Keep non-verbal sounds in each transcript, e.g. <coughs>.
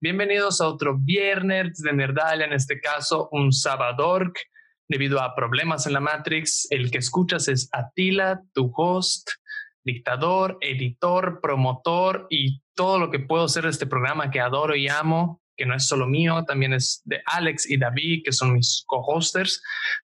Bienvenidos a otro viernes de Nerdalia, en este caso un Sabadork. Debido a problemas en la Matrix, el que escuchas es Atila, tu host, dictador, editor, promotor y todo lo que puedo hacer de este programa que adoro y amo que no es solo mío, también es de Alex y David, que son mis co-hosters.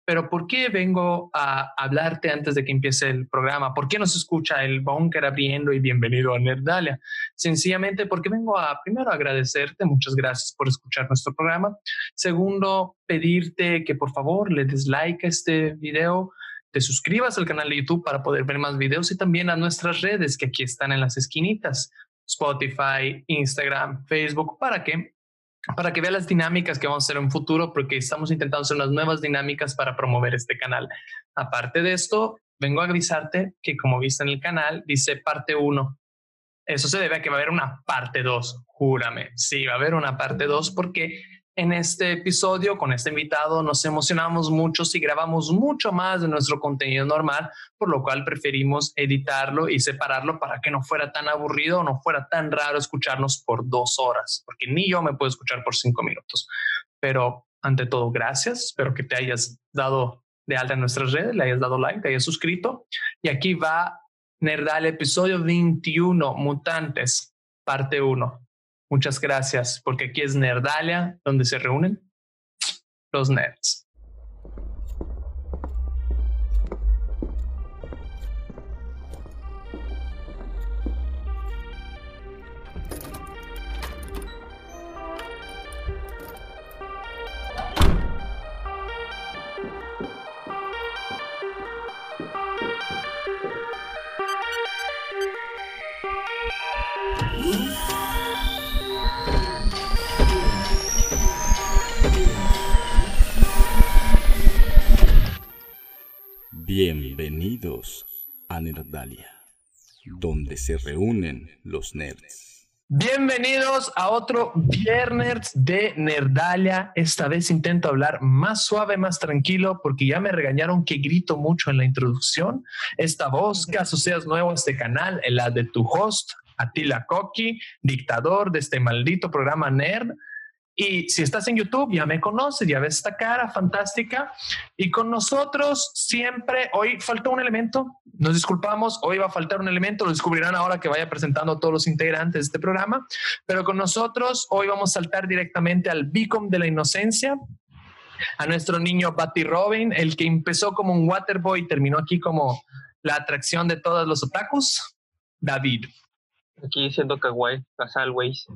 Pero ¿por qué vengo a hablarte antes de que empiece el programa? ¿Por qué nos escucha el Bunker abriendo y bienvenido a Nerdalia? Sencillamente porque vengo a, primero, agradecerte, muchas gracias por escuchar nuestro programa. Segundo, pedirte que por favor le des like a este video, te suscribas al canal de YouTube para poder ver más videos y también a nuestras redes que aquí están en las esquinitas. Spotify, Instagram, Facebook, para que para que vea las dinámicas que vamos a hacer en futuro, porque estamos intentando hacer unas nuevas dinámicas para promover este canal. Aparte de esto, vengo a avisarte que como viste en el canal, dice parte 1. Eso se debe a que va a haber una parte 2, júrame. Sí, va a haber una parte 2 porque en este episodio con este invitado nos emocionamos mucho y grabamos mucho más de nuestro contenido normal, por lo cual preferimos editarlo y separarlo para que no fuera tan aburrido, no fuera tan raro escucharnos por dos horas, porque ni yo me puedo escuchar por cinco minutos. Pero ante todo, gracias. Espero que te hayas dado de alta en nuestras redes, le hayas dado like, te hayas suscrito. Y aquí va Nerdal, episodio 21, Mutantes, parte 1. Muchas gracias, porque aquí es Nerdalia, donde se reúnen los nerds. Bienvenidos a Nerdalia, donde se reúnen los nerds. Bienvenidos a otro viernes de Nerdalia. Esta vez intento hablar más suave, más tranquilo, porque ya me regañaron que grito mucho en la introducción. Esta voz, que seas nuevo a este canal, la de tu host, Atila Koki, dictador de este maldito programa Nerd. Y si estás en YouTube, ya me conoces, ya ves esta cara fantástica. Y con nosotros siempre, hoy faltó un elemento, nos disculpamos, hoy va a faltar un elemento, lo descubrirán ahora que vaya presentando a todos los integrantes de este programa. Pero con nosotros, hoy vamos a saltar directamente al beacon de la inocencia, a nuestro niño Batty Robin, el que empezó como un waterboy y terminó aquí como la atracción de todos los otakus, David. Aquí siendo kawaii, as always.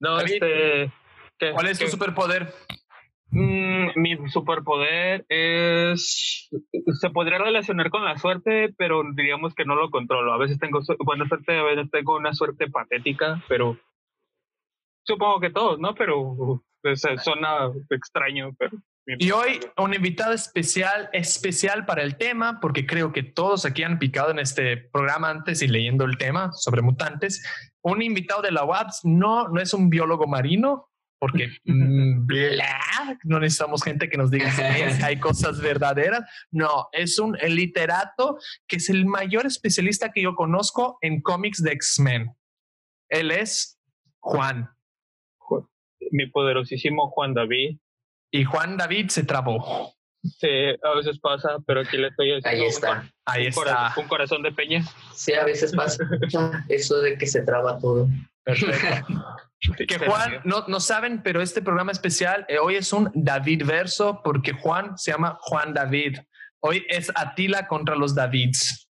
No, este ¿Cuál es tu superpoder? Mm, mi superpoder es. Se podría relacionar con la suerte, pero diríamos que no lo controlo. A veces tengo buena suerte, a veces tengo una suerte patética, pero. Supongo que todos, ¿no? Pero pues, suena extraño, pero. Y hoy un invitado especial, especial para el tema, porque creo que todos aquí han picado en este programa antes y leyendo el tema sobre mutantes. Un invitado de la UAPS no, no es un biólogo marino, porque <laughs> mm, no necesitamos gente que nos diga <laughs> si hay cosas verdaderas. No, es un literato que es el mayor especialista que yo conozco en cómics de X-Men. Él es Juan. Mi poderosísimo Juan David. Y Juan David se trabó. Sí, a veces pasa, pero aquí le estoy Ahí está. Ahí está. Corazón, un corazón de peña. Sí, a veces pasa. <laughs> Eso de que se traba todo. Perfecto. <laughs> que Juan, no, no saben, pero este programa especial eh, hoy es un David verso porque Juan se llama Juan David. Hoy es Atila contra los Davids.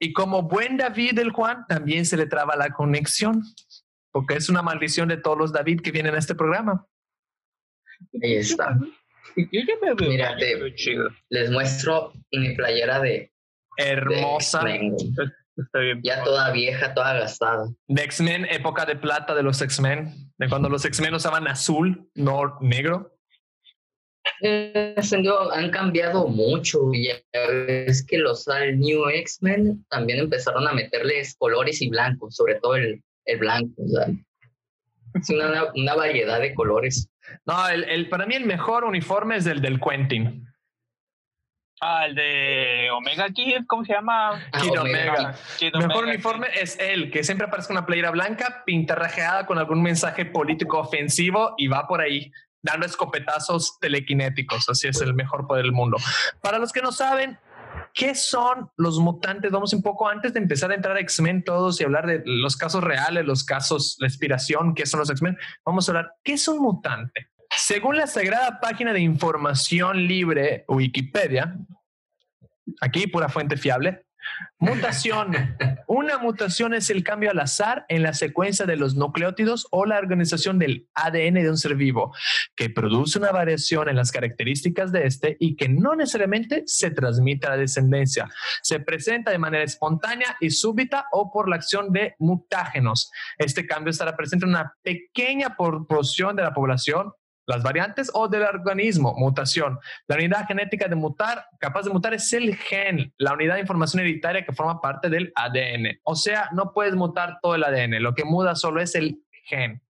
Y, como buen David el Juan, también se le traba la conexión, porque es una maldición de todos los David que vienen a este programa. Ahí está. Mira, les muestro mi playera de... Hermosa. Ya toda vieja, toda gastada. De X-Men, época de plata de los X-Men, de cuando los X-Men usaban azul, no negro. han cambiado mucho. Ya es que los New X-Men también empezaron a meterles colores y blancos, sobre todo el, el blanco. es una, una, variedad de colores. No, el, el, para mí el mejor uniforme es el del Quentin. Ah, el de Omega Kid, ¿cómo se llama? Ah, Kid Omega. Omega. Kid Mejor Omega, uniforme es él, que siempre aparece con una playera blanca, pintarrajeada con algún mensaje político ofensivo y va por ahí dando escopetazos telequinéticos. Así es el mejor poder del mundo. Para los que no saben, ¿qué son los mutantes? Vamos un poco antes de empezar a entrar a X-Men todos y hablar de los casos reales, los casos, la inspiración, qué son los X-Men. Vamos a hablar, ¿qué es un mutante? Según la sagrada página de información libre Wikipedia, aquí pura fuente fiable, mutación. <laughs> Una mutación es el cambio al azar en la secuencia de los nucleótidos o la organización del ADN de un ser vivo, que produce una variación en las características de este y que no necesariamente se transmite a la descendencia. Se presenta de manera espontánea y súbita o por la acción de mutágenos. Este cambio estará presente en una pequeña proporción de la población las variantes o del organismo, mutación. La unidad genética de mutar, capaz de mutar, es el gen, la unidad de información hereditaria que forma parte del ADN. O sea, no puedes mutar todo el ADN, lo que muda solo es el gen.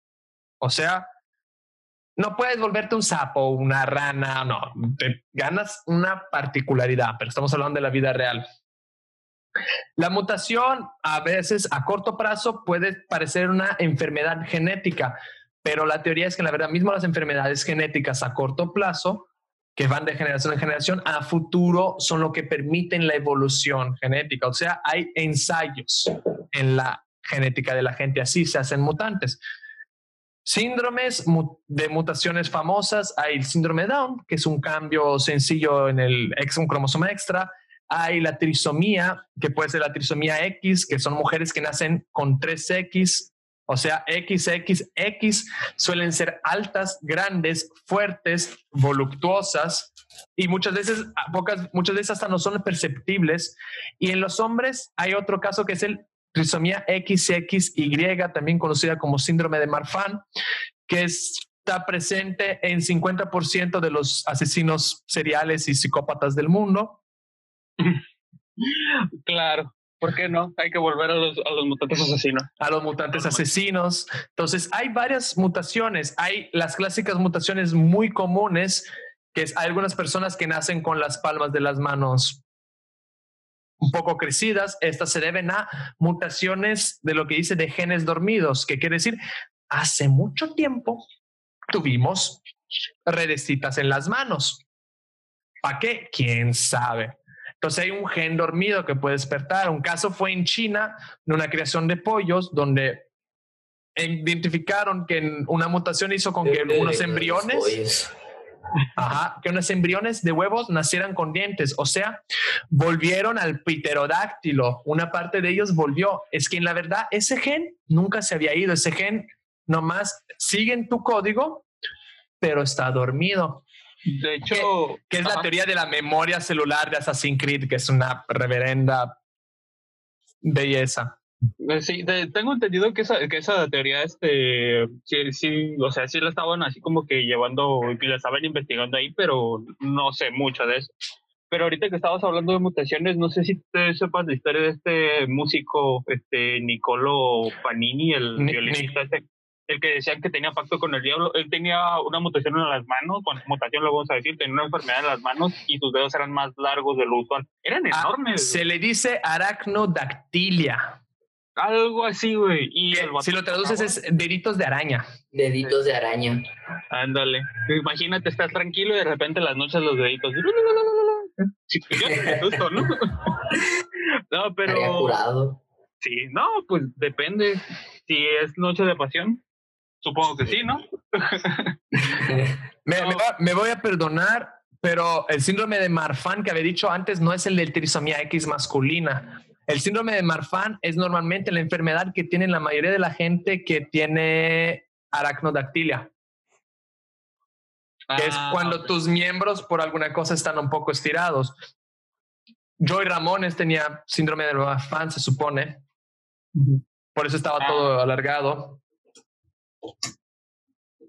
O sea, no puedes volverte un sapo, una rana, no, te ganas una particularidad, pero estamos hablando de la vida real. La mutación a veces a corto plazo puede parecer una enfermedad genética, pero la teoría es que la verdad mismo las enfermedades genéticas a corto plazo, que van de generación en generación, a futuro son lo que permiten la evolución genética. O sea, hay ensayos en la genética de la gente, así se hacen mutantes. Síndromes de mutaciones famosas, hay el síndrome Down, que es un cambio sencillo en el ex, un cromosoma extra. Hay la trisomía, que puede ser la trisomía X, que son mujeres que nacen con 3X o sea, XXX suelen ser altas, grandes, fuertes, voluptuosas y muchas veces, pocas, muchas veces hasta no son perceptibles. Y en los hombres hay otro caso que es el trisomía XXY, también conocida como síndrome de Marfan, que está presente en 50% de los asesinos seriales y psicópatas del mundo. <laughs> Claro. ¿Por qué no? Hay que volver a los, mutantes asesinos. A los mutantes asesinos. Entonces, hay varias mutaciones. Hay las clásicas mutaciones muy comunes, que es hay algunas personas que nacen con las palmas de las manos un poco crecidas. Estas se deben a mutaciones de lo que dice de genes dormidos, que quiere decir, hace mucho tiempo tuvimos redecitas en las manos. ¿Para qué? ¿Quién sabe? Entonces hay un gen dormido que puede despertar. Un caso fue en China, de una creación de pollos, donde identificaron que una mutación hizo con que unos embriones, ajá, que unos embriones de huevos nacieran con dientes. O sea, volvieron al pterodáctilo. Una parte de ellos volvió. Es que en la verdad ese gen nunca se había ido. Ese gen nomás sigue en tu código, pero está dormido. De hecho, que, es la teoría de la memoria celular de Assassin's Creed, que es una reverenda belleza. Eh, sí, tengo entendido que esa, que esa teoría, este, sí, sí, o sea, sí la estaban así como que llevando, y la estaban investigando ahí, pero no sé mucho de eso. Pero ahorita que estabas hablando de mutaciones, no sé si te sepas la historia de este músico, este Nicolo Panini, el violinista este, el que decían que tenía pacto con el diablo, él tenía una mutación en las manos, bueno, mutación lo vamos a decir, tenía una enfermedad en las manos y sus dedos eran más largos de lo usual. Eran Ah, enormes. se le dice aracnodactilia. Algo así, güey. Si lo traduces es deditos de araña. Deditos de araña. Ándale. Imagínate, estás tranquilo y de repente en las noches los deditos. <laughs> Susto, ¿no? <laughs> no, pero. curado. Sí, no, pues depende. Si es noche de pasión, supongo que sí, ¿no? <laughs> Me, No. me va- me voy a perdonar, pero el síndrome de Marfan que había dicho antes no es el de trisomía X masculina. El síndrome de Marfan es normalmente la enfermedad que tiene la mayoría de la gente que tiene aracnodactilia, que es Ah, cuando tus miembros por alguna cosa están un poco estirados. Joy Ramones tenía síndrome de Marfan, se supone. Por eso estaba Ah. todo alargado.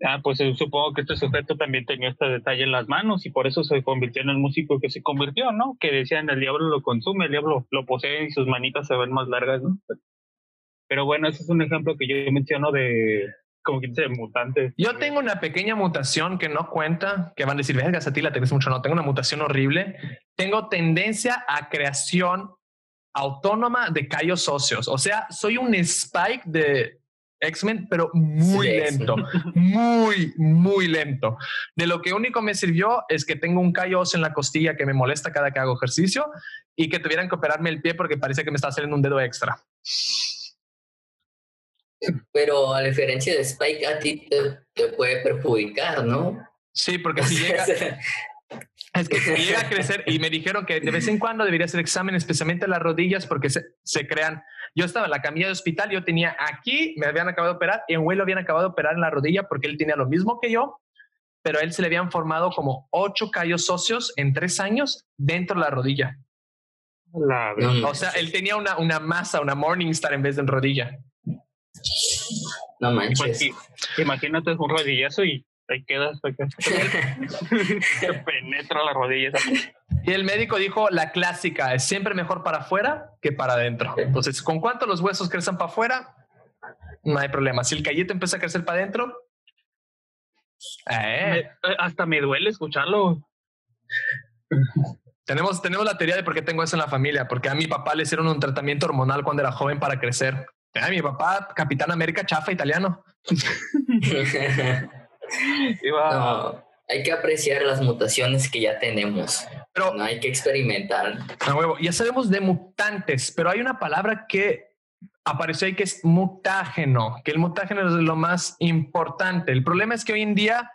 Ah, pues eh, supongo que este sujeto también tenía este detalle en las manos y por eso se convirtió en el músico que se convirtió, ¿no? Que decían el diablo lo consume, el diablo lo posee y sus manitas se ven más largas, ¿no? Pero bueno, ese es un ejemplo que yo menciono de como que dice mutante. Yo tengo una pequeña mutación que no cuenta, que van a decir, vergas, a ti la tenés mucho. No, tengo una mutación horrible. Tengo tendencia a creación autónoma de callos óseos. O sea, soy un spike de X-Men, pero muy lento, <laughs> muy, muy lento. De lo que único me sirvió es que tengo un callo en la costilla que me molesta cada que hago ejercicio y que tuvieran que operarme el pie porque parece que me está saliendo un dedo extra. Pero a diferencia de Spike, a ti te, puede perjudicar, ¿no? Sí, porque <laughs> si llega, es que llega a crecer y me dijeron que de vez en cuando debería hacer examen, especialmente las rodillas, porque se, se, crean. Yo estaba en la camilla de hospital, yo tenía aquí, me habían acabado de operar, y en güey lo habían acabado de operar en la rodilla porque él tenía lo mismo que yo, pero a él se le habían formado como ocho callos socios en tres años dentro de la rodilla. o sea, él tenía una, una masa, una Morningstar en vez de en rodilla. No manches. Imagínate un rodillazo y ahí quedas. Te <laughs> penetra las rodillas. Y el médico dijo, la clásica, es siempre mejor para afuera que para adentro. Entonces, ¿con cuánto los huesos crecen para afuera? No hay problema. Si el callito empieza a crecer para adentro... Eh. eh. hasta me duele escucharlo. Tenemos, tenemos la teoría de por qué tengo eso en la familia, porque a mi papá le hicieron un tratamiento hormonal cuando era joven para crecer. Ah, mi papá, Capitán América chafa italiano. <laughs> <laughs> <laughs> no, hay que apreciar las mutaciones que ya tenemos. Pero no hay que experimentar. ya sabemos de mutantes, pero hay una palabra que apareció ahí que es mutágeno, que el mutágeno es lo más importante. El problema es que hoy en día,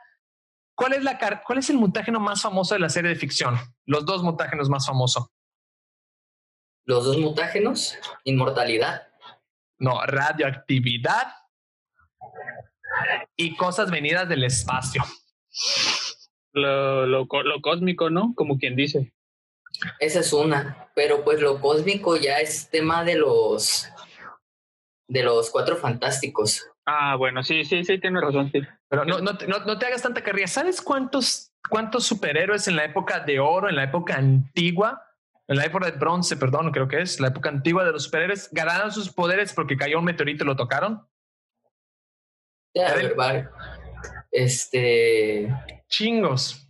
¿cuál es, la, cuál es el mutágeno más famoso de la serie de ficción? Los dos mutágenos más famosos. Los dos mutágenos, inmortalidad. No, radioactividad y cosas venidas del espacio. Lo, lo, cósmico, ¿no? Como quien dice. Esa es una, pero pues lo cósmico ya es tema de los de los cuatro fantásticos. Ah, bueno, sí, sí, sí, tiene razón, sí. Pero no, no, no, no te hagas tanta carrera. ¿Sabes cuántos, cuántos superhéroes en la época de oro, en la época antigua, en la época de bronce, perdón, creo que es, la época antigua de los superhéroes, ganaron sus poderes porque cayó un meteorito y lo tocaron. Ya, Este. Chingos.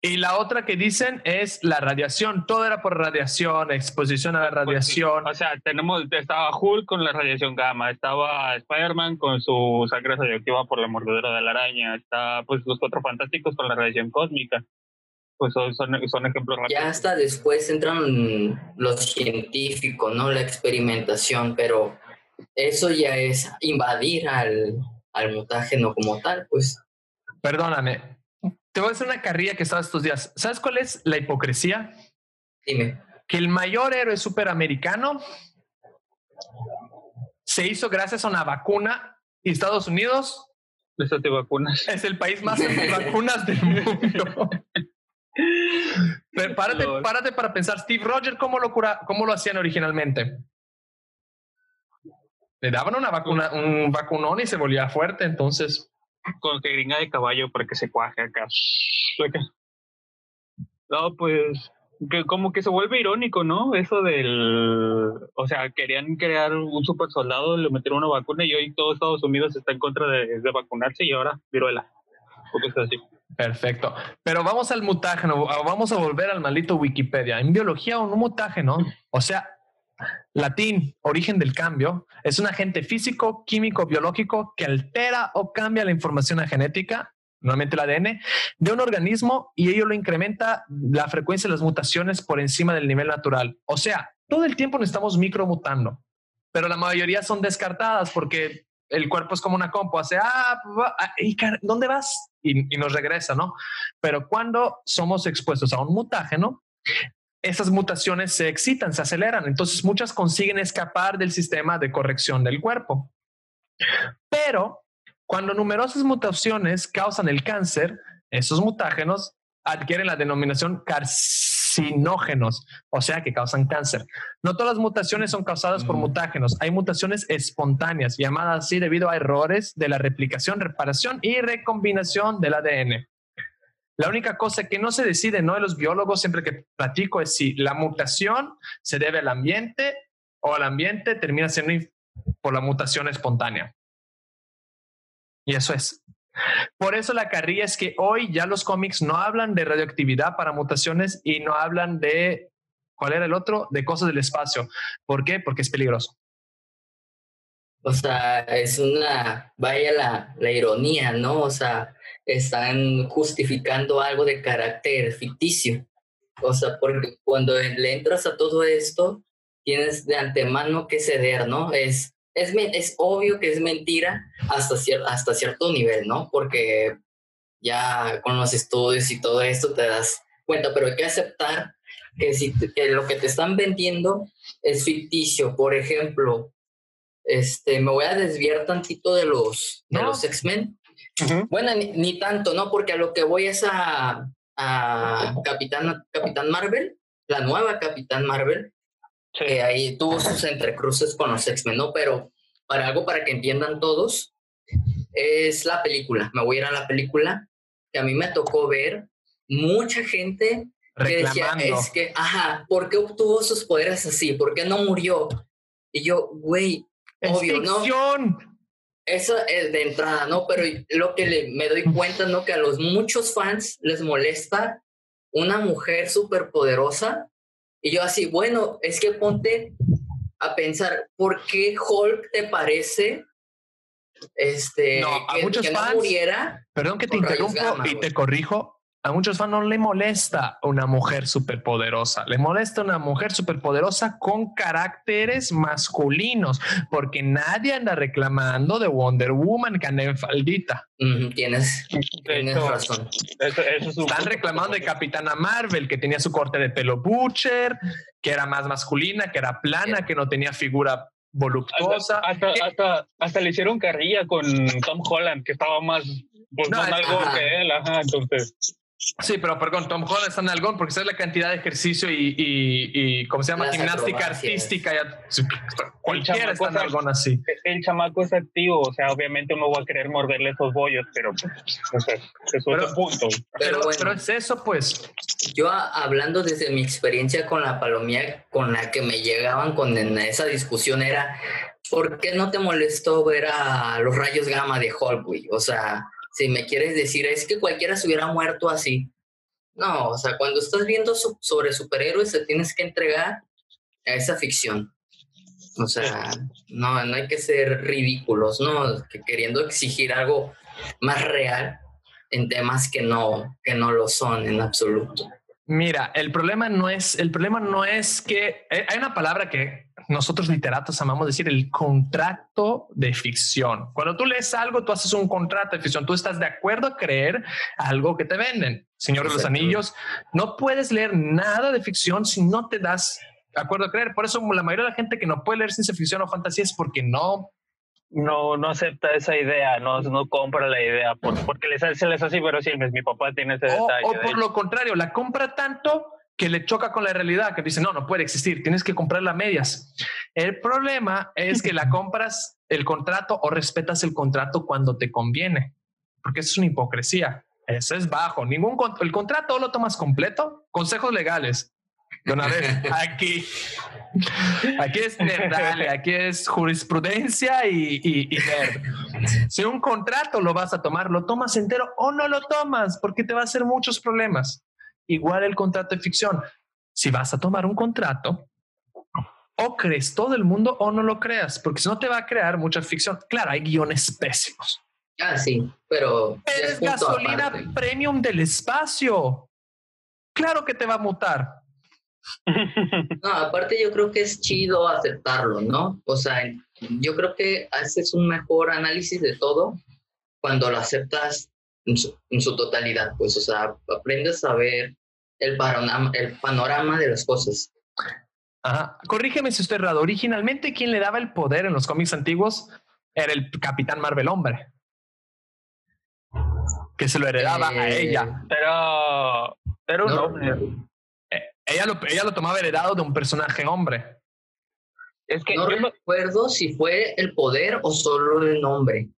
Y la otra que dicen es la radiación. Todo era por radiación, exposición a la pues radiación. O sea, tenemos, estaba Hulk con la radiación gamma, estaba Spider-Man con su sangre radioactiva por la mordedura de la araña, está pues los cuatro fantásticos con la radiación cósmica pues son, son, ejemplos rápidos. Ya hasta después entran los científicos, ¿no? La experimentación, pero eso ya es invadir al, al mutágeno como tal, pues. Perdóname, te voy a hacer una carrilla que estaba estos días. ¿Sabes cuál es la hipocresía? Dime. Que el mayor héroe superamericano se hizo gracias a una vacuna y Estados Unidos vacunas. Es el país más <laughs> vacunas del mundo. <laughs> Pero párate, párate para pensar, Steve Rogers, ¿cómo lo, cura, ¿cómo lo hacían originalmente? Le daban una vacuna, un vacunón y se volvía fuerte, entonces. Con que gringa de caballo para que se cuaje acá. No, pues que como que se vuelve irónico, ¿no? Eso del, o sea, querían crear un super soldado, le metieron una vacuna y hoy todo Estados Unidos está en contra de, de vacunarse y ahora viruela. Así. Perfecto. Pero vamos al mutágeno, vamos a volver al maldito Wikipedia. En biología, un mutágeno, o sea, latín, origen del cambio, es un agente físico, químico, biológico que altera o cambia la información genética, normalmente el ADN, de un organismo y ello lo incrementa la frecuencia de las mutaciones por encima del nivel natural. O sea, todo el tiempo nos estamos micromutando, pero la mayoría son descartadas porque el cuerpo es como una compu, hace, ah, ah ¿dónde vas? Y, y, nos regresa, ¿no? Pero cuando somos expuestos a un mutágeno, esas mutaciones se excitan, se aceleran, entonces muchas consiguen escapar del sistema de corrección del cuerpo. Pero cuando numerosas mutaciones causan el cáncer, esos mutágenos adquieren la denominación carcinógenos, o sea que causan cáncer. No todas las mutaciones son causadas por mm. mutágenos, hay mutaciones espontáneas, llamadas así debido a errores de la replicación, reparación y recombinación del ADN. La única cosa que no se decide, no de los biólogos, siempre que platico, es si la mutación se debe al ambiente o al ambiente termina siendo por la mutación espontánea. Y eso es. Por eso la carrilla es que hoy ya los cómics no hablan de radioactividad para mutaciones y no hablan de, ¿cuál era el otro? De cosas del espacio. ¿Por qué? Porque es peligroso. O sea, es una, vaya la, la ironía, ¿no? O sea, están justificando algo de carácter ficticio. O sea, porque cuando le entras a todo esto, tienes de antemano que ceder, ¿no? Es, es, es obvio que es mentira hasta, hasta cierto nivel, ¿no? Porque ya con los estudios y todo esto te das cuenta, pero hay que aceptar que, si, que lo que te están vendiendo es ficticio. Por ejemplo, este, me voy a desviar tantito de los, de los X-Men. Bueno, ni, tanto, ¿no? Porque a lo que voy es a, a Capitán, Capitán Marvel, la nueva Capitán Marvel, que ahí tuvo sus entrecruces con los X-Men, ¿no? Pero para algo para que entiendan todos, es la película. Me voy a ir a la película, que a mí me tocó ver mucha gente que decía, es que, ajá, ¿por qué obtuvo sus poderes así? ¿Por qué no murió? Y yo, güey, obvio, ¿no? Eso es de entrada, ¿no? Pero lo que le, me doy cuenta, ¿no? Que a los muchos fans les molesta una mujer súper poderosa. Y yo así, bueno, es que ponte a pensar, ¿por qué Hulk te parece este, no, a muchos fans, muriera? Perdón que te interrumpo y te corrijo a muchos fans no le molesta una mujer superpoderosa, le molesta una mujer superpoderosa con caracteres masculinos, porque nadie anda reclamando de Wonder Woman que anda en faldita. tienes, razón. Están reclamando de Capitana Marvel, que tenía su corte de pelo butcher, que era más masculina, que era plana, que no tenía figura voluptuosa. Hasta, hasta, le hicieron carrilla con Tom Holland, que estaba más, pues, más algo que él, ajá, entonces. Sí, pero perdón, Tom Holland está en algón porque sabes la cantidad de ejercicio y, y, ¿cómo se llama? Gimnástica artística. Ya, cualquiera está en algón así. El chamaco es activo, o sea, obviamente uno va a querer morderle esos bollos, pero pues, es otro punto. Pero, pero, es eso, pues. Yo hablando desde mi experiencia con la palomía, con la que me llegaban con esa discusión era, ¿por qué no te molestó ver a los rayos gamma de Hulk, O sea si me quieres decir, es que cualquiera se hubiera muerto así. No, o sea, cuando estás viendo sobre superhéroes, te tienes que entregar a esa ficción. O sea, no, no hay que ser ridículos, ¿no? Que queriendo exigir algo más real en temas que no, que no lo son en absoluto. Mira, el problema no es, el problema no es que eh, hay una palabra que nosotros literatos amamos decir el contrato de ficción. Cuando tú lees algo, tú haces un contrato de ficción. Tú estás de acuerdo a creer algo que te venden. Señor de los Anillos, no puedes leer nada de ficción si no te das de acuerdo a creer. Por eso la mayoría de la gente que no puede leer ciencia ficción o fantasía es porque no no, no acepta esa idea, no, no compra la idea, porque les, se les hace verosímiles. Mi papá tiene ese detalle. O, por lo contrario, la compra tanto que le choca con la realidad, que dice, no, no puede existir, tienes que comprarla a medias. El problema es que la <laughs> compras el contrato o respetas el contrato cuando te conviene, porque eso es una hipocresía. Eso es bajo. Ningún el contrato lo tomas completo. Consejos legales. De una vez, aquí, aquí es verdad, aquí es jurisprudencia y, y, y Si un contrato lo vas a tomar, lo tomas entero o no lo tomas, porque te va a hacer muchos problemas. Igual el contrato de ficción. Si vas a tomar un contrato, o crees todo el mundo o no lo creas, porque si no te va a crear mucha ficción. Claro, hay guiones pésimos. Ah, sí, pero... Eres gasolina premium del espacio. Claro que te va a mutar. No, aparte yo creo que es chido aceptarlo, ¿no? O sea, yo creo que haces un mejor análisis de todo cuando lo aceptas en su, totalidad, pues, o sea, aprendes a ver el panorama, el panorama de las cosas. Ajá. Corrígeme si estoy errado. Originalmente, quien le daba el poder en los cómics antiguos era el Capitán Marvel Hombre. Que se lo heredaba a eh, ella. Pero, pero no, eh, ella, lo, ella lo tomaba heredado de un personaje hombre. Es que no yo recuerdo si fue el poder o solo el nombre.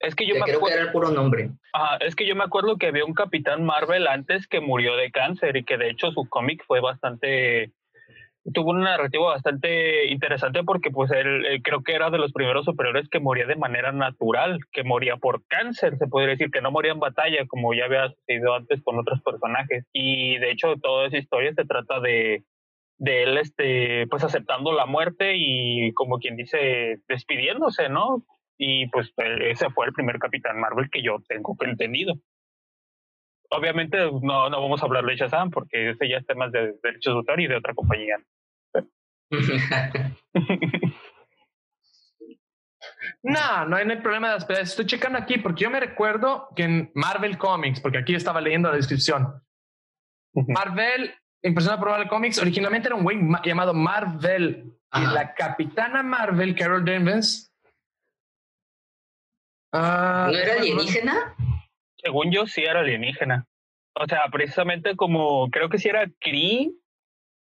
Es que yo me creo que era el puro nombre. es que yo me acuerdo que había un Capitán Marvel antes que murió de cáncer y que de hecho su cómic fue bastante tuvo un narrativo bastante interesante porque pues él, creo que era de los primeros superiores que moría de manera natural, que moría por cáncer, se podría decir, que no moría en batalla como ya había sucedido antes con otros personajes. Y de hecho toda esa historia se trata de, de él este, pues aceptando la muerte y como quien dice, despidiéndose, ¿no? Y pues ese fue el primer Capitán Marvel que yo tengo entendido obviamente no, no vamos a hablar de Shazam porque ese ya es tema de derechos de autor y de otra compañía. No, no hay, no hay problema de las Estoy checando aquí porque yo me recuerdo que en Marvel Comics, porque aquí estaba leyendo la descripción, Marvel, impresionado por Marvel Comics, originalmente era un güey llamado Marvel. Y la capitana Marvel, Carol Danvers. Uh, ¿No era alienígena? Según yo, sí era alienígena. O sea, precisamente como creo que sí era Kree,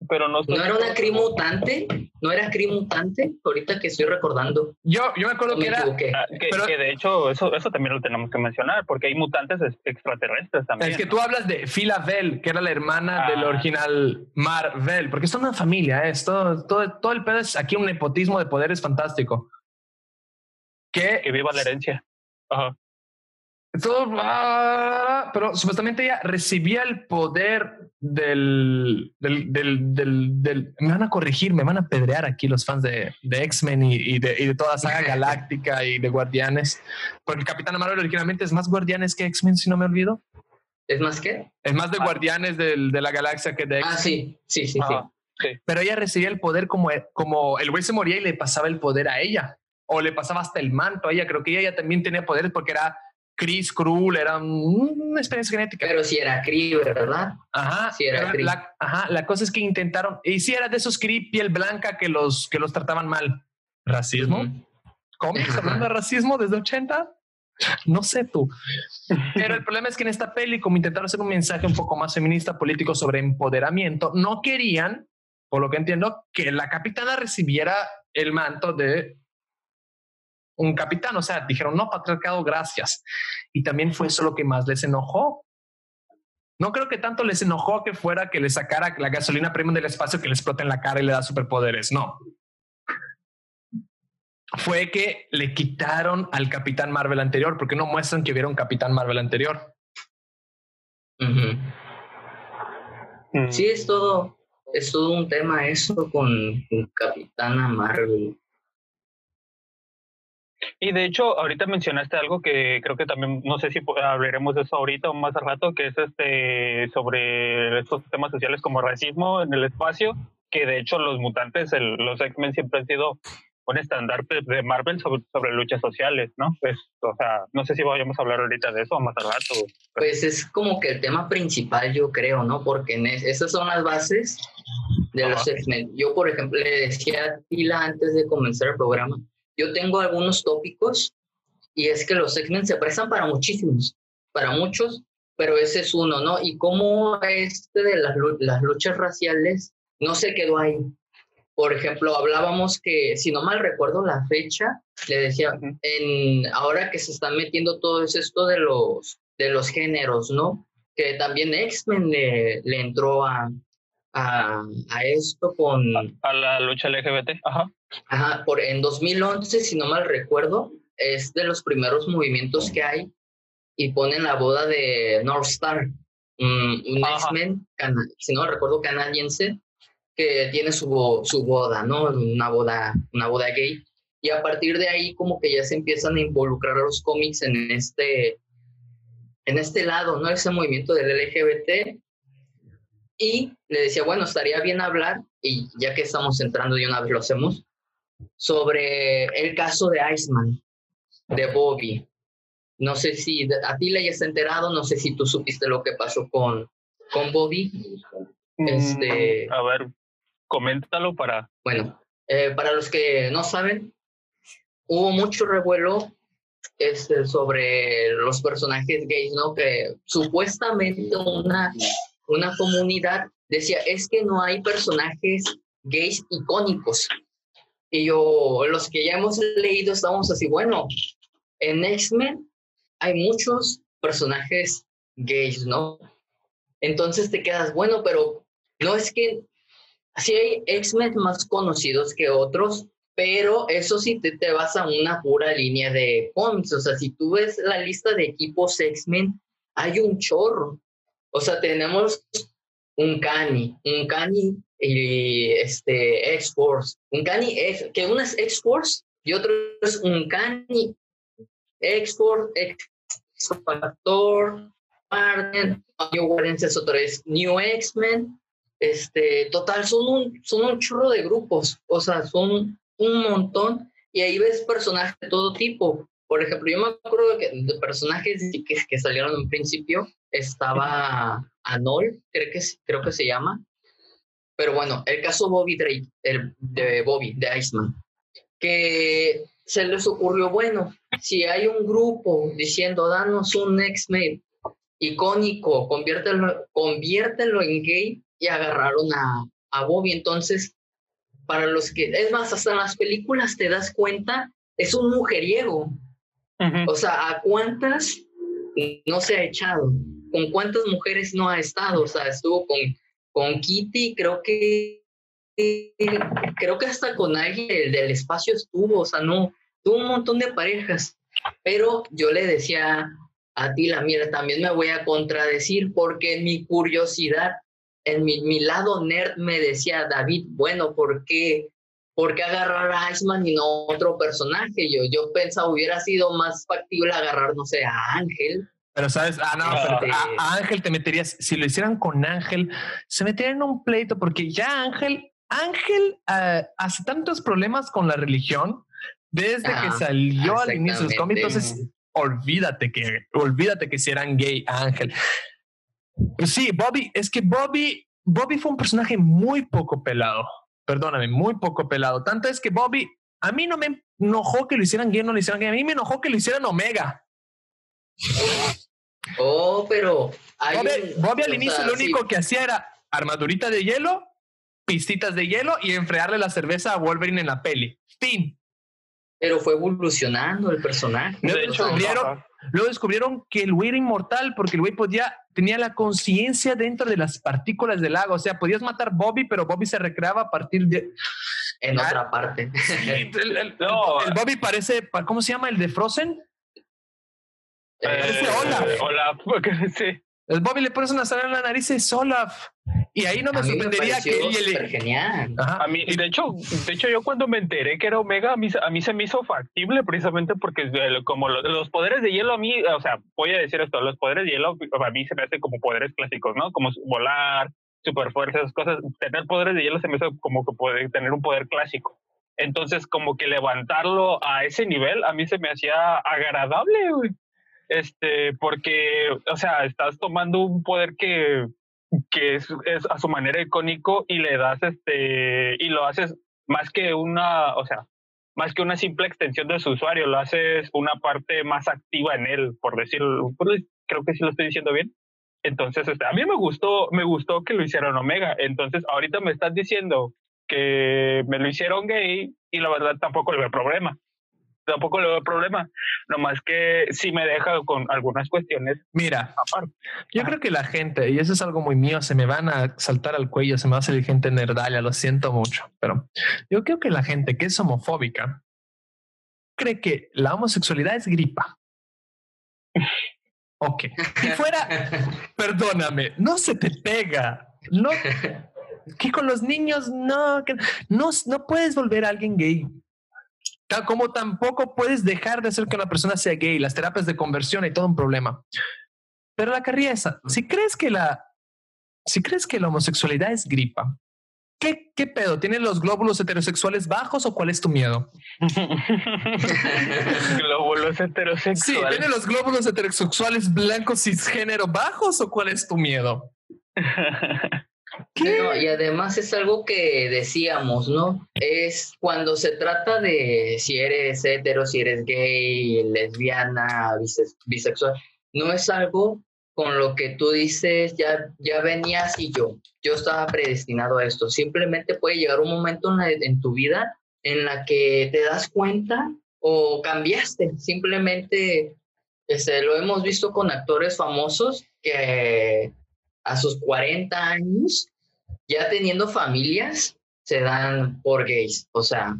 pero no ¿No era una Kree mutante? ¿No era Kree mutante? Ahorita que estoy recordando. Yo, yo me acuerdo que era. Ah, que, de hecho, eso, eso también lo tenemos que mencionar, porque hay mutantes extraterrestres también. Es que tú hablas de Phila Bell, que era la hermana del ah. original Marvel, porque es una familia, es todo, todo, todo el pedo es aquí un nepotismo de poderes fantástico. Que, que viva la herencia. Ajá. Todo, pero supuestamente ella recibía el poder del, del, del, del, Me van a corregir, me van a pedrear aquí los fans de, de X-Men y, de, y de toda saga <laughs> galáctica y de Guardianes. Porque el Capitán Marvel originalmente es más Guardianes que X-Men, si no me olvido. ¿Es más qué? Es más de ah. Guardianes de la galaxia que de X-Men. Ah, sí, sí, sí, sí. Pero ella recibía el poder como, como el güey se moría y le pasaba el poder a ella. O le pasaba hasta el manto a ella. Creo que ella también tenía poderes porque era Chris Krull, era una experiencia genética. Pero si era Kree, ¿verdad? Ajá. Si era, La, ajá, la cosa es que intentaron, y si era de esos Kree piel blanca que los, que los trataban mal. ¿Racismo? ¿Cómo? hablando de racismo desde 80? No sé tú. Pero el problema es que en esta peli, como intentaron hacer un mensaje un poco más feminista político sobre empoderamiento, no querían, por lo que entiendo, que la capitana recibiera el manto de un capitán. O sea, dijeron, no, patriarcado, gracias. Y también fue eso lo que más les enojó. No creo que tanto les enojó que fuera que le sacara la gasolina premium del espacio que le explota en la cara y le da superpoderes. No. Fue que le quitaron al Capitán Marvel anterior, porque no muestran que hubiera un Capitán Marvel anterior. Sí, es todo, es todo un tema eso con Capitana Marvel. Y de hecho, ahorita mencionaste algo que creo que también, no sé si hablaremos de eso ahorita o más al rato, que es este sobre estos temas sociales como racismo en el espacio, que de hecho los mutantes, los X-Men siempre han sido un estandarte de Marvel sobre, sobre luchas sociales, ¿no? Pues, o sea, no sé si vayamos a hablar ahorita de eso o más al rato. Pues es como que el tema principal, yo creo, ¿no? Porque en esas son las bases de los X-Men. Yo, por ejemplo, le decía a Tila antes de comenzar el programa, yo tengo algunos tópicos y es que los X-Men se prestan para muchísimos, para muchos, pero ese es uno, ¿no? Y cómo este de las, las luchas raciales no se quedó ahí. Por ejemplo, hablábamos que, si no mal recuerdo la fecha, le decía, en, ahora que se están metiendo todo esto de los, de los géneros, ¿no? Que también X-Men le, le entró a, a, a, esto con... A, la lucha LGBT, ajá. Ajá, por, en 2011, si no mal recuerdo, es de los primeros movimientos que hay y ponen la boda de North Star, un, X-Men, si no recuerdo, canadiense, que tiene su, su boda, ¿no? Una boda, una boda gay. Y a partir de ahí como que ya se empiezan a involucrar los cómics en este, en este lado, ¿no? Ese movimiento del LGBT. Y le decía, bueno, estaría bien hablar, y ya que estamos entrando y una vez lo hacemos, sobre el caso de Iceman, de Bobby. No sé si a ti le hayas enterado, no sé si tú supiste lo que pasó con, con Bobby. Mm, este, a ver, coméntalo para... Bueno, eh, para los que no saben, hubo mucho revuelo este, sobre los personajes gays, ¿no? Que supuestamente una, una comunidad decía, es que no hay personajes gays icónicos. Y yo, los que ya hemos leído, estamos así, bueno, en X-Men hay muchos personajes gays, ¿no? Entonces te quedas, bueno, pero no es que sí hay X-Men más conocidos que otros, pero eso sí te, te vas a una pura línea de cómics. O sea, si tú ves la lista de equipos X-Men, hay un chorro. O sea, tenemos un Cani, un Cani y este X-Force. Un Cani, que uno es X-Force y otro es un Cani X-Force, X-Factor, Martin, New es otro, New X-Men. Este, total, son un, son un churro de grupos, o sea, son un montón y ahí ves personajes de todo tipo. Por ejemplo, yo me acuerdo de personajes que, que salieron en principio estaba Anol, creo que, creo que se llama. Pero bueno, el caso Bobby Drake, el de Bobby, de Iceman, que se les ocurrió, bueno, si hay un grupo diciendo, danos un X-Men icónico, conviértelo, conviértelo en gay, y agarraron a, a Bobby. Entonces, para los que, es más, hasta en las películas te das cuenta, es un mujeriego. O sea, ¿a cuántas no se ha echado? ¿Con cuántas mujeres no ha estado? O sea, estuvo con, con Kitty, creo que creo que hasta con alguien del, espacio estuvo, o sea, no, tuvo un montón de parejas, pero yo le decía a ti, la mira, también me voy a contradecir porque mi curiosidad, en mi, mi lado nerd me decía, David, bueno, ¿por qué, ¿por qué agarrar a Iceman y no otro personaje? Yo, yo pensaba, hubiera sido más factible agarrar, no sé, a Ángel, pero sabes, ah, no, a, Ángel te meterías, si lo hicieran con Ángel, se meterían en un pleito porque ya Ángel, Ángel uh, hace tantos problemas con la religión desde que salió al inicio de los cómics, entonces olvídate que, olvídate que si eran gay Ángel. Pues sí, Bobby, es que Bobby, Bobby fue un personaje muy poco pelado, perdóname, muy poco pelado. Tanto es que Bobby, a mí no me enojó que lo hicieran gay, no lo hicieran gay, a mí me enojó que lo hicieran Omega. Oh, pero. Bobby, al inicio lo único que hacía era armadurita de hielo, pistitas de hielo y enfriarle la cerveza a Wolverine en la peli. Fin. Pero fue evolucionando el personaje. Luego descubrieron, que el güey era inmortal porque el güey podía, tenía la conciencia dentro de las partículas del agua. O sea, podías matar Bobby, pero Bobby se recreaba a partir de. En otra parte. <laughs> el, Bobby parece, ¿cómo se llama? El de Frozen. Eh, Olaf. Olaf, <laughs> porque sí. El Bobby le pones una sala en la nariz y es Olaf. Y ahí no me sorprendería que él genial. A mí, de hecho, de hecho, yo cuando me enteré que era Omega, a mí, a mí se me hizo factible precisamente porque como los, poderes de hielo a mí, o sea, voy a decir esto, los poderes de hielo a mí se me hacen como poderes clásicos, ¿no? Como volar, super fuerza, esas cosas. Tener poderes de hielo se me hace como que puede tener un poder clásico. Entonces, como que levantarlo a ese nivel, a mí se me hacía agradable, güey este, porque, o sea, estás tomando un poder que, que es, a su manera icónico y le das, este, y lo haces más que una, o sea, más que una simple extensión de su usuario, lo haces una parte más activa en él, por decirlo, creo que sí lo estoy diciendo bien. Entonces, este, a mí me gustó, me gustó que lo hicieran Omega. Entonces, ahorita me estás diciendo que me lo hicieron gay y la verdad tampoco le veo problema tampoco le veo problema. Nomás que sí me deja con algunas cuestiones. Mira, yo creo que la gente, y eso es algo muy mío, se me van a saltar al cuello, se me va a salir gente nerdalia, lo siento mucho, pero yo creo que la gente que es homofóbica cree que la homosexualidad es gripa. <laughs> Ok. Si fuera, perdóname, no se te pega. No, que con los niños no, que no, no puedes volver a alguien gay como tampoco puedes dejar de hacer que una persona sea gay, las terapias de conversión y todo un problema. Pero la carrera esa, si crees que la, si crees que la homosexualidad es gripa, ¿qué, qué pedo? ¿Tienen los glóbulos heterosexuales bajos o cuál es tu miedo? <laughs> glóbulos heterosexuales. Sí, ¿tienen los glóbulos heterosexuales blancos cisgénero bajos o cuál es tu miedo? <laughs> y además es algo que decíamos, ¿no? Es cuando se trata de si eres hetero, si eres gay, lesbiana, bisexual, no es algo con lo que tú dices, ya, ya venías y yo, yo estaba predestinado a esto. Simplemente puede llegar un momento en, tu vida en la que te das cuenta o cambiaste. Simplemente este, lo hemos visto con actores famosos que a sus 40 años ya teniendo familias, se dan por gays. O sea,